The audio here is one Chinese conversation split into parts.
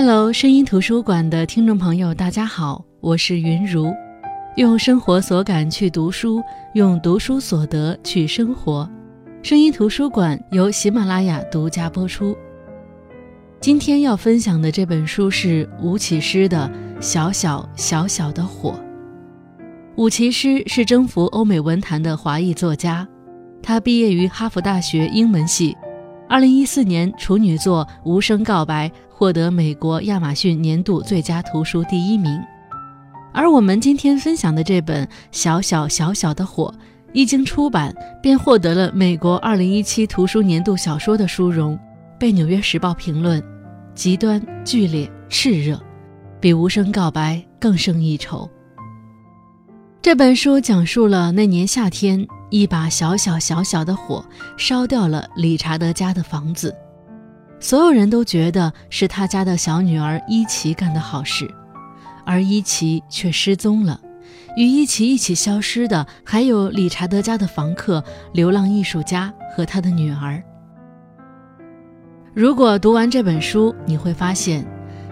Hello，声音图书馆的听众朋友，大家好，我是云如。用生活所感去读书，用读书所得去生活。声音图书馆由喜马拉雅独家播出。今天要分享的这本书是吴启诗的《小小小小的火》。吴启诗是征服欧美文坛的华裔作家，他毕业于哈佛大学英文系。二零一四年处女作《无声告白》获得美国亚马逊年度最佳图书第一名，而我们今天分享的这本《小小小小的火》一经出版便获得了美国二零一七图书年度小说的殊荣，被《纽约时报》评论极端剧烈炽热，比《无声告白》更胜一筹。这本书讲述了那年夏天。一把小小小小的火烧掉了理查德家的房子，所有人都觉得是他家的小女儿伊奇干的好事，而伊奇却失踪了。与伊奇一起消失的还有理查德家的房客、流浪艺术家和他的女儿。如果读完这本书，你会发现，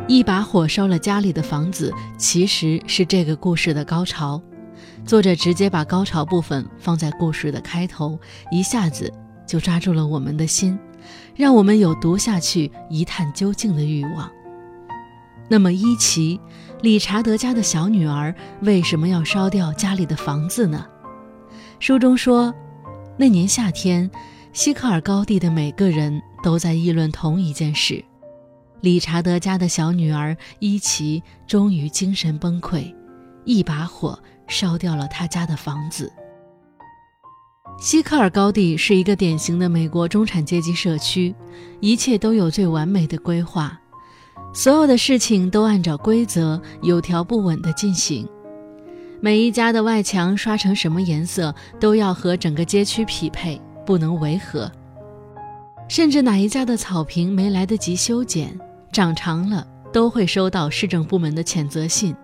一把火烧了家里的房子，其实是这个故事的高潮。作者直接把高潮部分放在故事的开头，一下子就抓住了我们的心，让我们有读下去一探究竟的欲望。那么，伊奇，理查德家的小女儿，为什么要烧掉家里的房子呢？书中说，那年夏天，西克尔高地的每个人都在议论同一件事：理查德家的小女儿伊奇终于精神崩溃，一把火。烧掉了他家的房子。西克尔高地是一个典型的美国中产阶级社区，一切都有最完美的规划，所有的事情都按照规则有条不紊地进行。每一家的外墙刷成什么颜色，都要和整个街区匹配，不能违和。甚至哪一家的草坪没来得及修剪，长长了，都会收到市政部门的谴责信。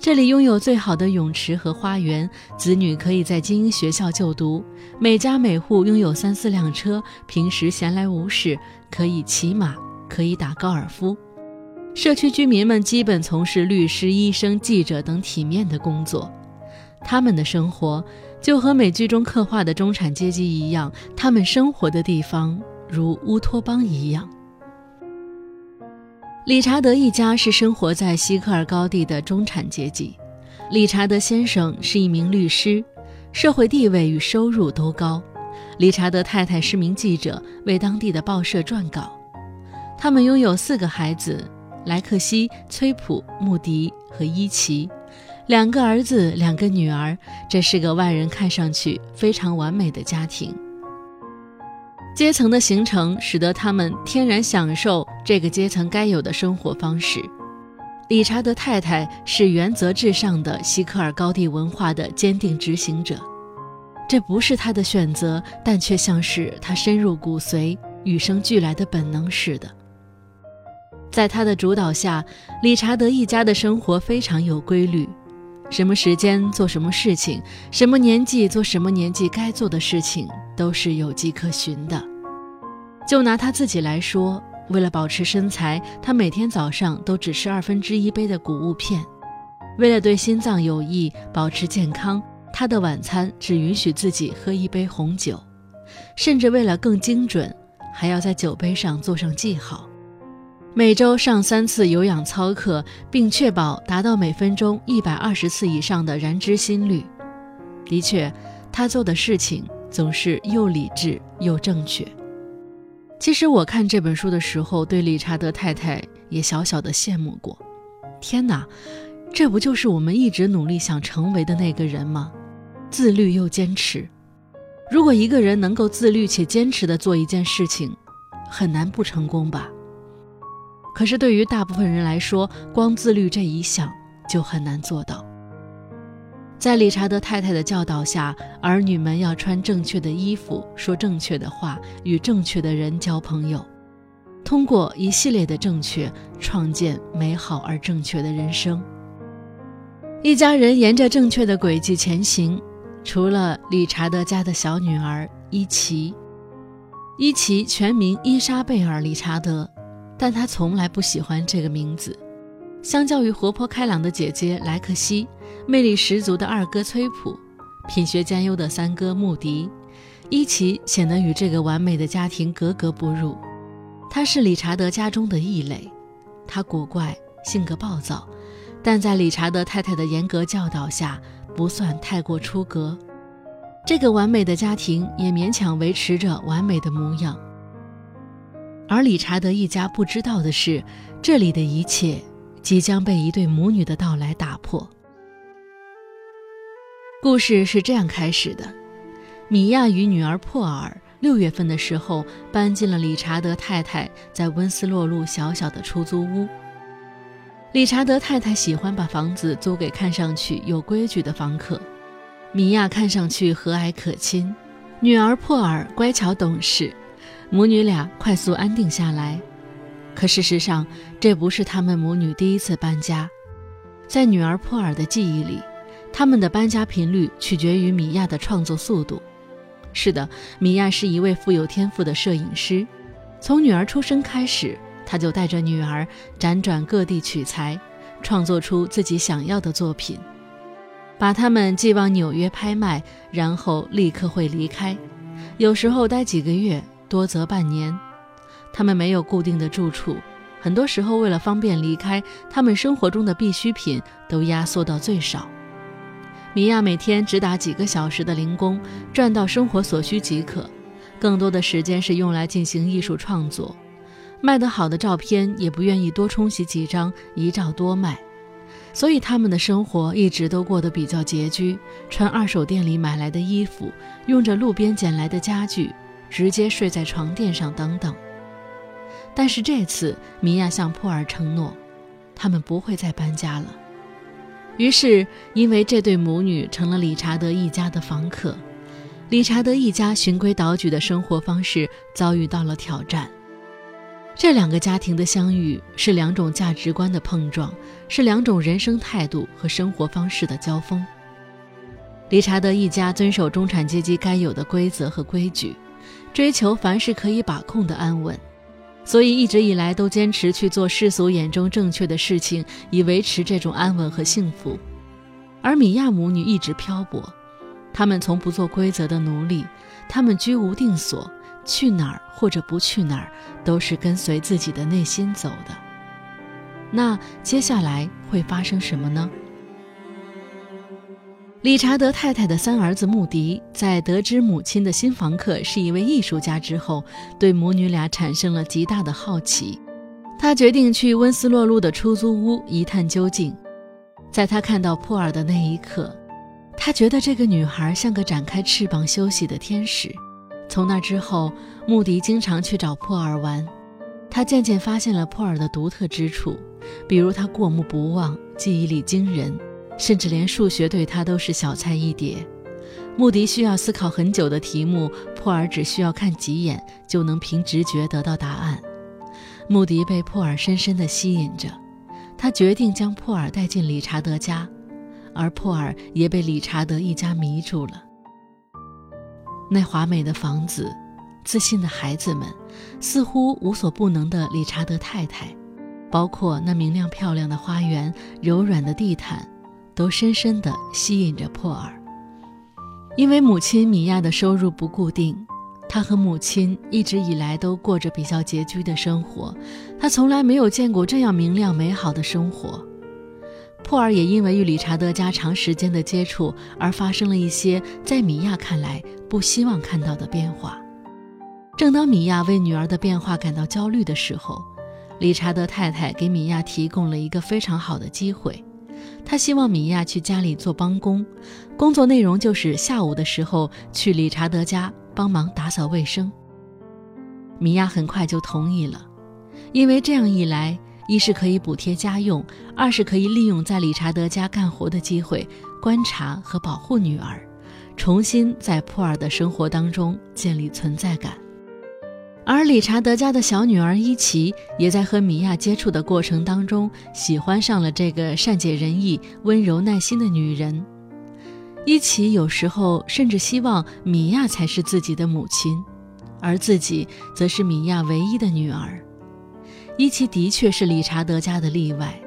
这里拥有最好的泳池和花园，子女可以在精英学校就读。每家每户拥有三四辆车，平时闲来无事可以骑马，可以打高尔夫。社区居民们基本从事律师、医生、记者等体面的工作。他们的生活就和美剧中刻画的中产阶级一样，他们生活的地方如乌托邦一样。理查德一家是生活在西克尔高地的中产阶级。理查德先生是一名律师，社会地位与收入都高。理查德太太是名记者，为当地的报社撰稿。他们拥有四个孩子：莱克西、崔普、穆迪和伊奇，两个儿子，两个女儿。这是个外人看上去非常完美的家庭。阶层的形成使得他们天然享受这个阶层该有的生活方式。理查德太太是原则至上的西克尔高地文化的坚定执行者，这不是他的选择，但却像是他深入骨髓、与生俱来的本能似的。在他的主导下，理查德一家的生活非常有规律，什么时间做什么事情，什么年纪做什么年纪该做的事情。都是有迹可循的。就拿他自己来说，为了保持身材，他每天早上都只吃二分之一杯的谷物片；为了对心脏有益，保持健康，他的晚餐只允许自己喝一杯红酒；甚至为了更精准，还要在酒杯上做上记号。每周上三次有氧操课，并确保达到每分钟一百二十次以上的燃脂心率。的确，他做的事情。总是又理智又正确。其实我看这本书的时候，对理查德太太也小小的羡慕过。天哪，这不就是我们一直努力想成为的那个人吗？自律又坚持。如果一个人能够自律且坚持的做一件事情，很难不成功吧？可是对于大部分人来说，光自律这一项就很难做到。在理查德太太的教导下，儿女们要穿正确的衣服，说正确的话，与正确的人交朋友，通过一系列的正确，创建美好而正确的人生。一家人沿着正确的轨迹前行，除了理查德家的小女儿伊奇。伊奇全名伊莎贝尔·理查德，但他从来不喜欢这个名字。相较于活泼开朗的姐姐莱克西，魅力十足的二哥崔普，品学兼优的三哥穆迪，伊奇显得与这个完美的家庭格格不入。他是理查德家中的异类，他古怪，性格暴躁，但在理查德太太的严格教导下，不算太过出格。这个完美的家庭也勉强维持着完美的模样。而理查德一家不知道的是，这里的一切即将被一对母女的到来打破。故事是这样开始的：米娅与女儿珀尔六月份的时候搬进了理查德太太在温斯洛路小小的出租屋。理查德太太喜欢把房子租给看上去有规矩的房客。米娅看上去和蔼可亲，女儿珀尔乖巧懂事。母女俩快速安定下来，可事实上，这不是她们母女第一次搬家。在女儿珀尔的记忆里，他们的搬家频率取决于米娅的创作速度。是的，米娅是一位富有天赋的摄影师。从女儿出生开始，她就带着女儿辗转各地取材，创作出自己想要的作品，把他们寄往纽约拍卖，然后立刻会离开，有时候待几个月。多则半年，他们没有固定的住处，很多时候为了方便离开，他们生活中的必需品都压缩到最少。米娅每天只打几个小时的零工，赚到生活所需即可，更多的时间是用来进行艺术创作。卖得好的照片也不愿意多冲洗几张，一照多卖，所以他们的生活一直都过得比较拮据，穿二手店里买来的衣服，用着路边捡来的家具。直接睡在床垫上等等。但是这次，米娅向珀尔承诺，他们不会再搬家了。于是，因为这对母女成了理查德一家的房客，理查德一家循规蹈矩的生活方式遭遇到了挑战。这两个家庭的相遇是两种价值观的碰撞，是两种人生态度和生活方式的交锋。理查德一家遵守中产阶级该有的规则和规矩。追求凡事可以把控的安稳，所以一直以来都坚持去做世俗眼中正确的事情，以维持这种安稳和幸福。而米娅母女一直漂泊，他们从不做规则的奴隶，他们居无定所，去哪儿或者不去哪儿，都是跟随自己的内心走的。那接下来会发生什么呢？理查德太太的三儿子穆迪在得知母亲的新房客是一位艺术家之后，对母女俩产生了极大的好奇。他决定去温斯洛路的出租屋一探究竟。在他看到珀尔的那一刻，他觉得这个女孩像个展开翅膀休息的天使。从那之后，穆迪经常去找珀尔玩。他渐渐发现了珀尔的独特之处，比如他过目不忘，记忆力惊人。甚至连数学对他都是小菜一碟。穆迪需要思考很久的题目，珀尔只需要看几眼就能凭直觉得到答案。穆迪被珀尔深深地吸引着，他决定将珀尔带进理查德家，而珀尔也被理查德一家迷住了。那华美的房子，自信的孩子们，似乎无所不能的理查德太太，包括那明亮漂亮的花园、柔软的地毯。都深深地吸引着珀尔，因为母亲米娅的收入不固定，她和母亲一直以来都过着比较拮据的生活，她从来没有见过这样明亮美好的生活。珀尔也因为与理查德家长时间的接触而发生了一些在米娅看来不希望看到的变化。正当米娅为女儿的变化感到焦虑的时候，理查德太太给米娅提供了一个非常好的机会。他希望米娅去家里做帮工，工作内容就是下午的时候去理查德家帮忙打扫卫生。米娅很快就同意了，因为这样一来，一是可以补贴家用，二是可以利用在理查德家干活的机会，观察和保护女儿，重新在普尔的生活当中建立存在感。而理查德家的小女儿伊奇也在和米娅接触的过程当中，喜欢上了这个善解人意、温柔耐心的女人。伊奇有时候甚至希望米娅才是自己的母亲，而自己则是米娅唯一的女儿。伊奇的确是理查德家的例外。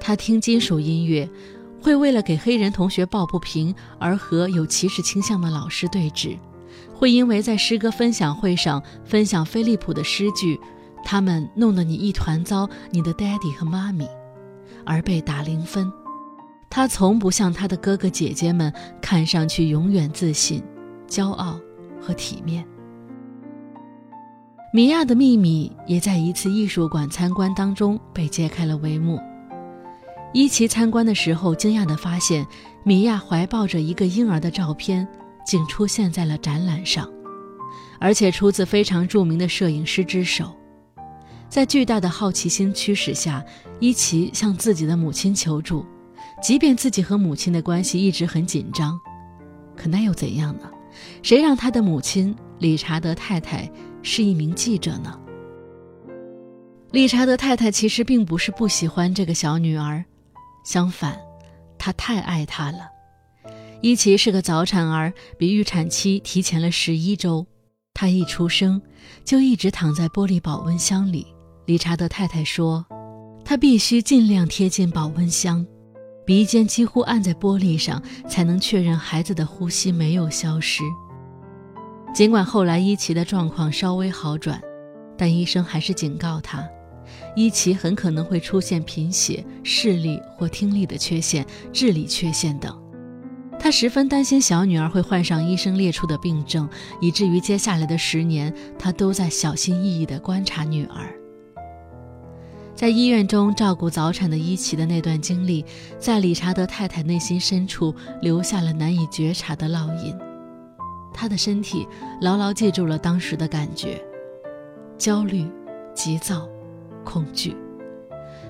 他听金属音乐，会为了给黑人同学抱不平而和有歧视倾向的老师对峙，会因为在诗歌分享会上分享菲利普的诗句，他们弄得你一团糟，你的 daddy 和妈咪，而被打零分。他从不像他的哥哥姐姐们看上去永远自信、骄傲和体面。米娅的秘密也在一次艺术馆参观当中被揭开了帷幕。伊奇参观的时候，惊讶地发现，米娅怀抱着一个婴儿的照片竟出现在了展览上，而且出自非常著名的摄影师之手。在巨大的好奇心驱使下，伊奇向自己的母亲求助。即便自己和母亲的关系一直很紧张，可那又怎样呢？谁让他的母亲理查德太太是一名记者呢？理查德太太其实并不是不喜欢这个小女儿，相反，她太爱她了。伊奇是个早产儿，比预产期提前了十一周。她一出生就一直躺在玻璃保温箱里。理查德太太说，她必须尽量贴近保温箱。鼻尖几乎按在玻璃上，才能确认孩子的呼吸没有消失。尽管后来伊奇的状况稍微好转，但医生还是警告他，伊奇很可能会出现贫血、视力或听力的缺陷、智力缺陷等。他十分担心小女儿会患上医生列出的病症，以至于接下来的十年，他都在小心翼翼地观察女儿。在医院中照顾早产的伊奇的那段经历，在理查德太太内心深处留下了难以觉察的烙印。他的身体牢牢记住了当时的感觉：焦虑、急躁、恐惧。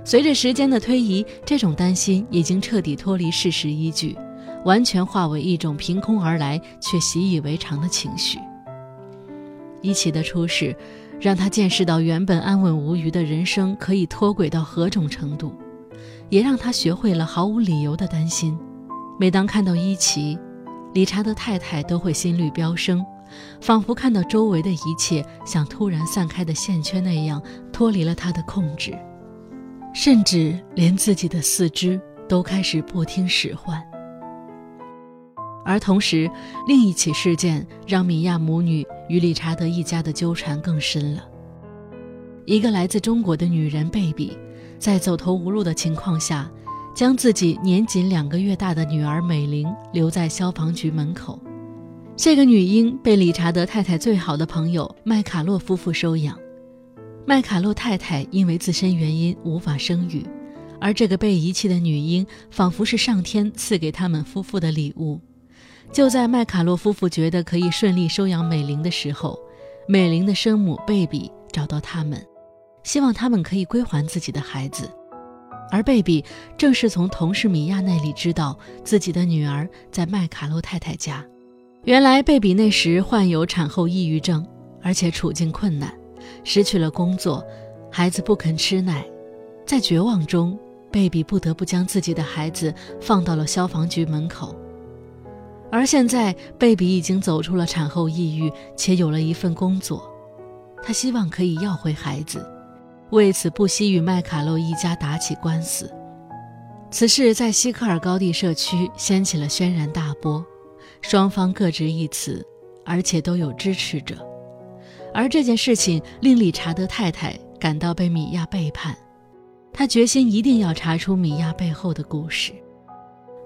随着时间的推移，这种担心已经彻底脱离事实依据，完全化为一种凭空而来却习以为常的情绪。伊奇的出世。让他见识到原本安稳无虞的人生可以脱轨到何种程度，也让他学会了毫无理由的担心。每当看到伊奇，理查德太太都会心率飙升，仿佛看到周围的一切像突然散开的线圈那样脱离了他的控制，甚至连自己的四肢都开始不听使唤。而同时，另一起事件让米娅母女与理查德一家的纠缠更深了。一个来自中国的女人贝比，在走投无路的情况下，将自己年仅两个月大的女儿美玲留在消防局门口。这个女婴被理查德太太最好的朋友麦卡洛夫妇收养。麦卡洛太太因为自身原因无法生育，而这个被遗弃的女婴仿佛是上天赐给他们夫妇的礼物。就在麦卡洛夫妇觉得可以顺利收养美玲的时候，美玲的生母贝比找到他们，希望他们可以归还自己的孩子。而贝比正是从同事米娅那里知道自己的女儿在麦卡洛太太家。原来贝比那时患有产后抑郁症，而且处境困难，失去了工作，孩子不肯吃奶，在绝望中，贝比不得不将自己的孩子放到了消防局门口。而现在，贝比已经走出了产后抑郁，且有了一份工作。她希望可以要回孩子，为此不惜与麦卡洛一家打起官司。此事在西科尔高地社区掀起了轩然大波，双方各执一词，而且都有支持者。而这件事情令理查德太太感到被米娅背叛，她决心一定要查出米娅背后的故事。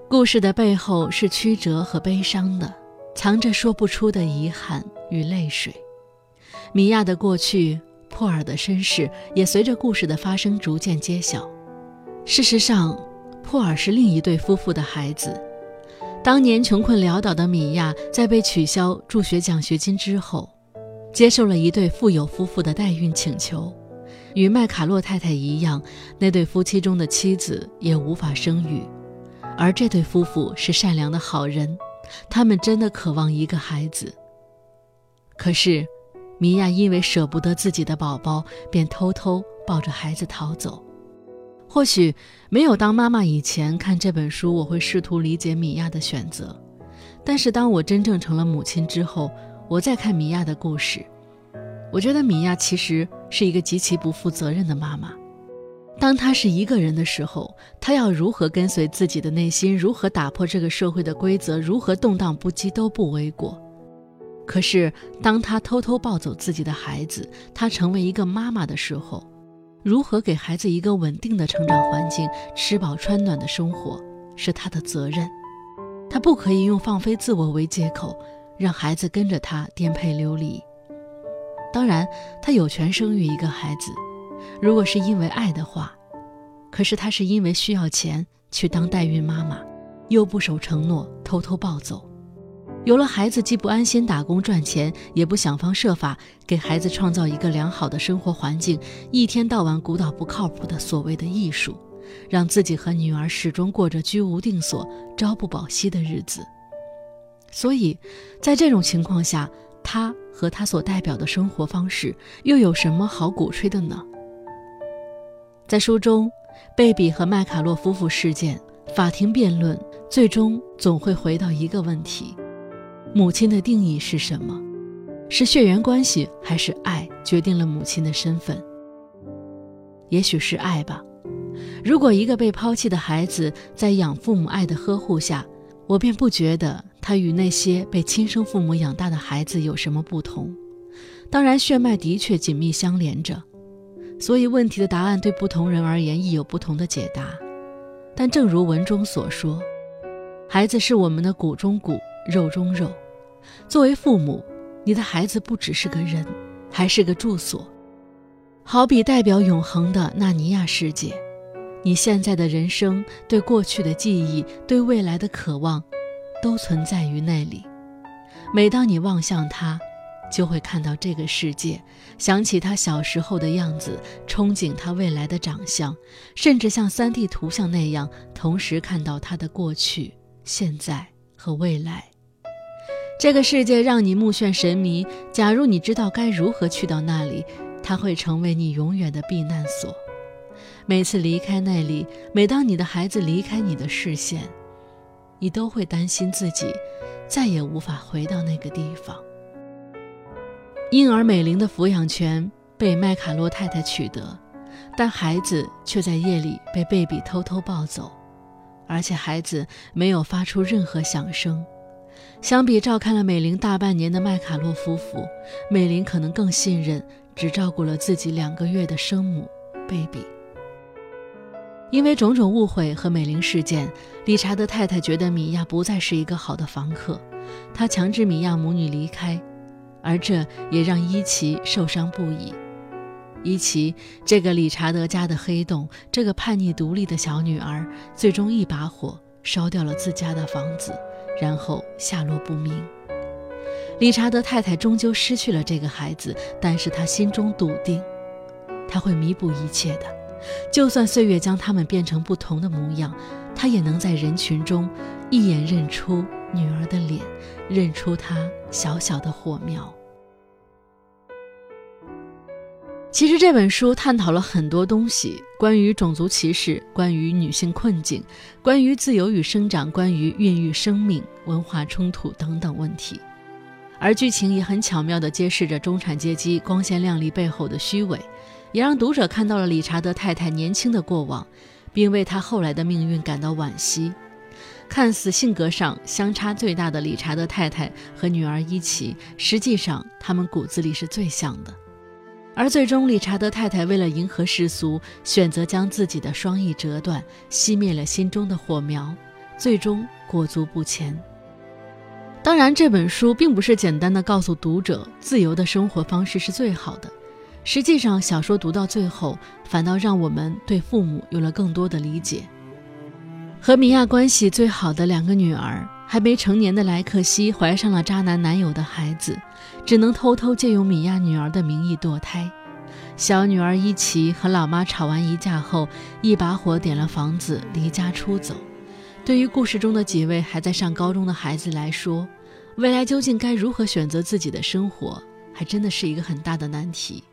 故事的背后是曲折和悲伤的，藏着说不出的遗憾与泪水。米娅的过去，珀尔的身世，也随着故事的发生逐渐揭晓。事实上，珀尔是另一对夫妇的孩子。当年穷困潦倒的米娅，在被取消助学奖学金之后，接受了一对富有夫妇的代孕请求。与麦卡洛太太一样，那对夫妻中的妻子也无法生育。而这对夫妇是善良的好人，他们真的渴望一个孩子。可是，米娅因为舍不得自己的宝宝，便偷偷抱着孩子逃走。或许没有当妈妈以前看这本书，我会试图理解米娅的选择；但是当我真正成了母亲之后，我再看米娅的故事，我觉得米娅其实是一个极其不负责任的妈妈。当他是一个人的时候，他要如何跟随自己的内心，如何打破这个社会的规则，如何动荡不羁都不为过。可是，当他偷偷抱走自己的孩子，他成为一个妈妈的时候，如何给孩子一个稳定的成长环境、吃饱穿暖的生活，是他的责任。他不可以用放飞自我为借口，让孩子跟着他颠沛流离。当然，他有权生育一个孩子。如果是因为爱的话，可是他是因为需要钱去当代孕妈妈，又不守承诺，偷偷抱走。有了孩子，既不安心打工赚钱，也不想方设法给孩子创造一个良好的生活环境，一天到晚鼓捣不靠谱的所谓的艺术，让自己和女儿始终过着居无定所、朝不保夕的日子。所以，在这种情况下，他和他所代表的生活方式又有什么好鼓吹的呢？在书中，贝比和麦卡洛夫妇事件、法庭辩论，最终总会回到一个问题：母亲的定义是什么？是血缘关系，还是爱决定了母亲的身份？也许是爱吧。如果一个被抛弃的孩子在养父母爱的呵护下，我便不觉得他与那些被亲生父母养大的孩子有什么不同。当然，血脉的确紧密相连着。所以，问题的答案对不同人而言亦有不同的解答。但正如文中所说，孩子是我们的骨中骨、肉中肉。作为父母，你的孩子不只是个人，还是个住所，好比代表永恒的纳尼亚世界。你现在的人生、对过去的记忆、对未来的渴望，都存在于那里。每当你望向他，就会看到这个世界，想起他小时候的样子，憧憬他未来的长相，甚至像 3D 图像那样，同时看到他的过去、现在和未来。这个世界让你目眩神迷。假如你知道该如何去到那里，它会成为你永远的避难所。每次离开那里，每当你的孩子离开你的视线，你都会担心自己再也无法回到那个地方。婴儿美玲的抚养权被麦卡洛太太取得，但孩子却在夜里被贝比偷偷抱走，而且孩子没有发出任何响声。相比照看了美玲大半年的麦卡洛夫妇，美玲可能更信任只照顾了自己两个月的生母贝比。因为种种误会和美玲事件，理查德太太觉得米娅不再是一个好的房客，她强制米娅母女离开。而这也让伊奇受伤不已。伊奇这个理查德家的黑洞，这个叛逆独立的小女儿，最终一把火烧掉了自家的房子，然后下落不明。理查德太太终究失去了这个孩子，但是她心中笃定，她会弥补一切的。就算岁月将他们变成不同的模样，他也能在人群中一眼认出女儿的脸，认出她小小的火苗。其实这本书探讨了很多东西，关于种族歧视，关于女性困境，关于自由与生长，关于孕育生命、文化冲突等等问题。而剧情也很巧妙地揭示着中产阶级光鲜亮丽背后的虚伪，也让读者看到了理查德太太年轻的过往，并为他后来的命运感到惋惜。看似性格上相差最大的理查德太太和女儿伊奇，实际上他们骨子里是最像的。而最终，理查德太太为了迎合世俗，选择将自己的双翼折断，熄灭了心中的火苗，最终裹足不前。当然，这本书并不是简单的告诉读者自由的生活方式是最好的。实际上，小说读到最后，反倒让我们对父母有了更多的理解。和米娅关系最好的两个女儿，还没成年的莱克西怀上了渣男男友的孩子。只能偷偷借用米娅女儿的名义堕胎。小女儿伊奇和老妈吵完一架后，一把火点了房子，离家出走。对于故事中的几位还在上高中的孩子来说，未来究竟该如何选择自己的生活，还真的是一个很大的难题。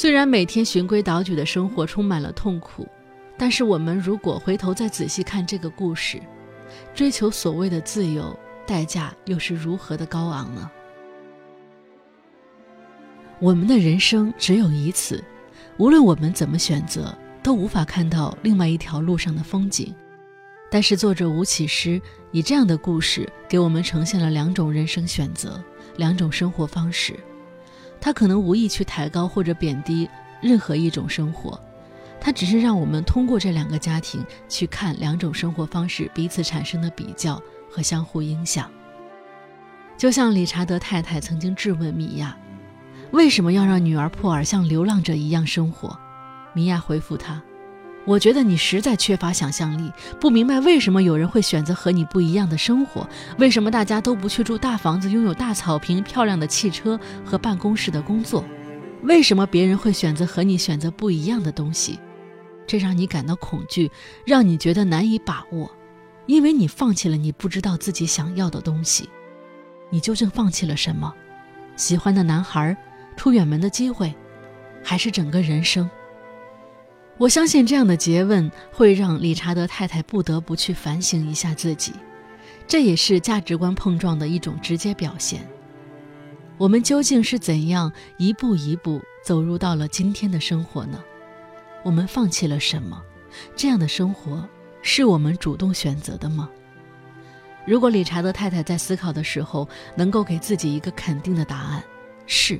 虽然每天循规蹈矩的生活充满了痛苦，但是我们如果回头再仔细看这个故事，追求所谓的自由，代价又是如何的高昂呢？我们的人生只有一次，无论我们怎么选择，都无法看到另外一条路上的风景。但是作者吴启诗以这样的故事给我们呈现了两种人生选择，两种生活方式。他可能无意去抬高或者贬低任何一种生活，他只是让我们通过这两个家庭去看两种生活方式彼此产生的比较和相互影响。就像理查德太太曾经质问米娅：“为什么要让女儿珀尔像流浪者一样生活？”米娅回复他。我觉得你实在缺乏想象力，不明白为什么有人会选择和你不一样的生活，为什么大家都不去住大房子、拥有大草坪、漂亮的汽车和办公室的工作，为什么别人会选择和你选择不一样的东西？这让你感到恐惧，让你觉得难以把握，因为你放弃了你不知道自己想要的东西。你究竟放弃了什么？喜欢的男孩，出远门的机会，还是整个人生？我相信这样的诘问会让理查德太太不得不去反省一下自己，这也是价值观碰撞的一种直接表现。我们究竟是怎样一步一步走入到了今天的生活呢？我们放弃了什么？这样的生活是我们主动选择的吗？如果理查德太太在思考的时候能够给自己一个肯定的答案，是，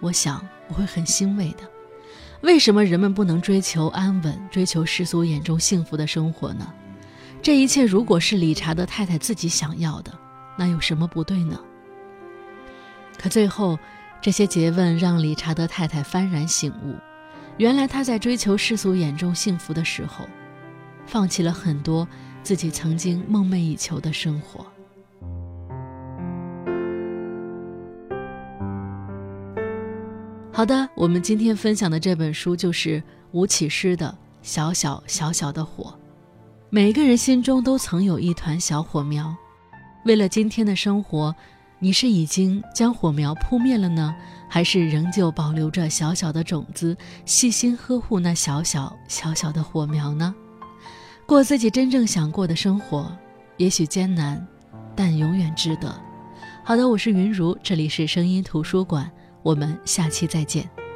我想我会很欣慰的。为什么人们不能追求安稳、追求世俗眼中幸福的生活呢？这一切如果是理查德太太自己想要的，那有什么不对呢？可最后，这些诘问让理查德太太幡然醒悟：原来他在追求世俗眼中幸福的时候，放弃了很多自己曾经梦寐以求的生活。好的，我们今天分享的这本书就是吴启诗的《小小小小的火》。每个人心中都曾有一团小火苗，为了今天的生活，你是已经将火苗扑灭了呢，还是仍旧保留着小小的种子，细心呵护那小小小小的火苗呢？过自己真正想过的生活，也许艰难，但永远值得。好的，我是云如，这里是声音图书馆。我们下期再见。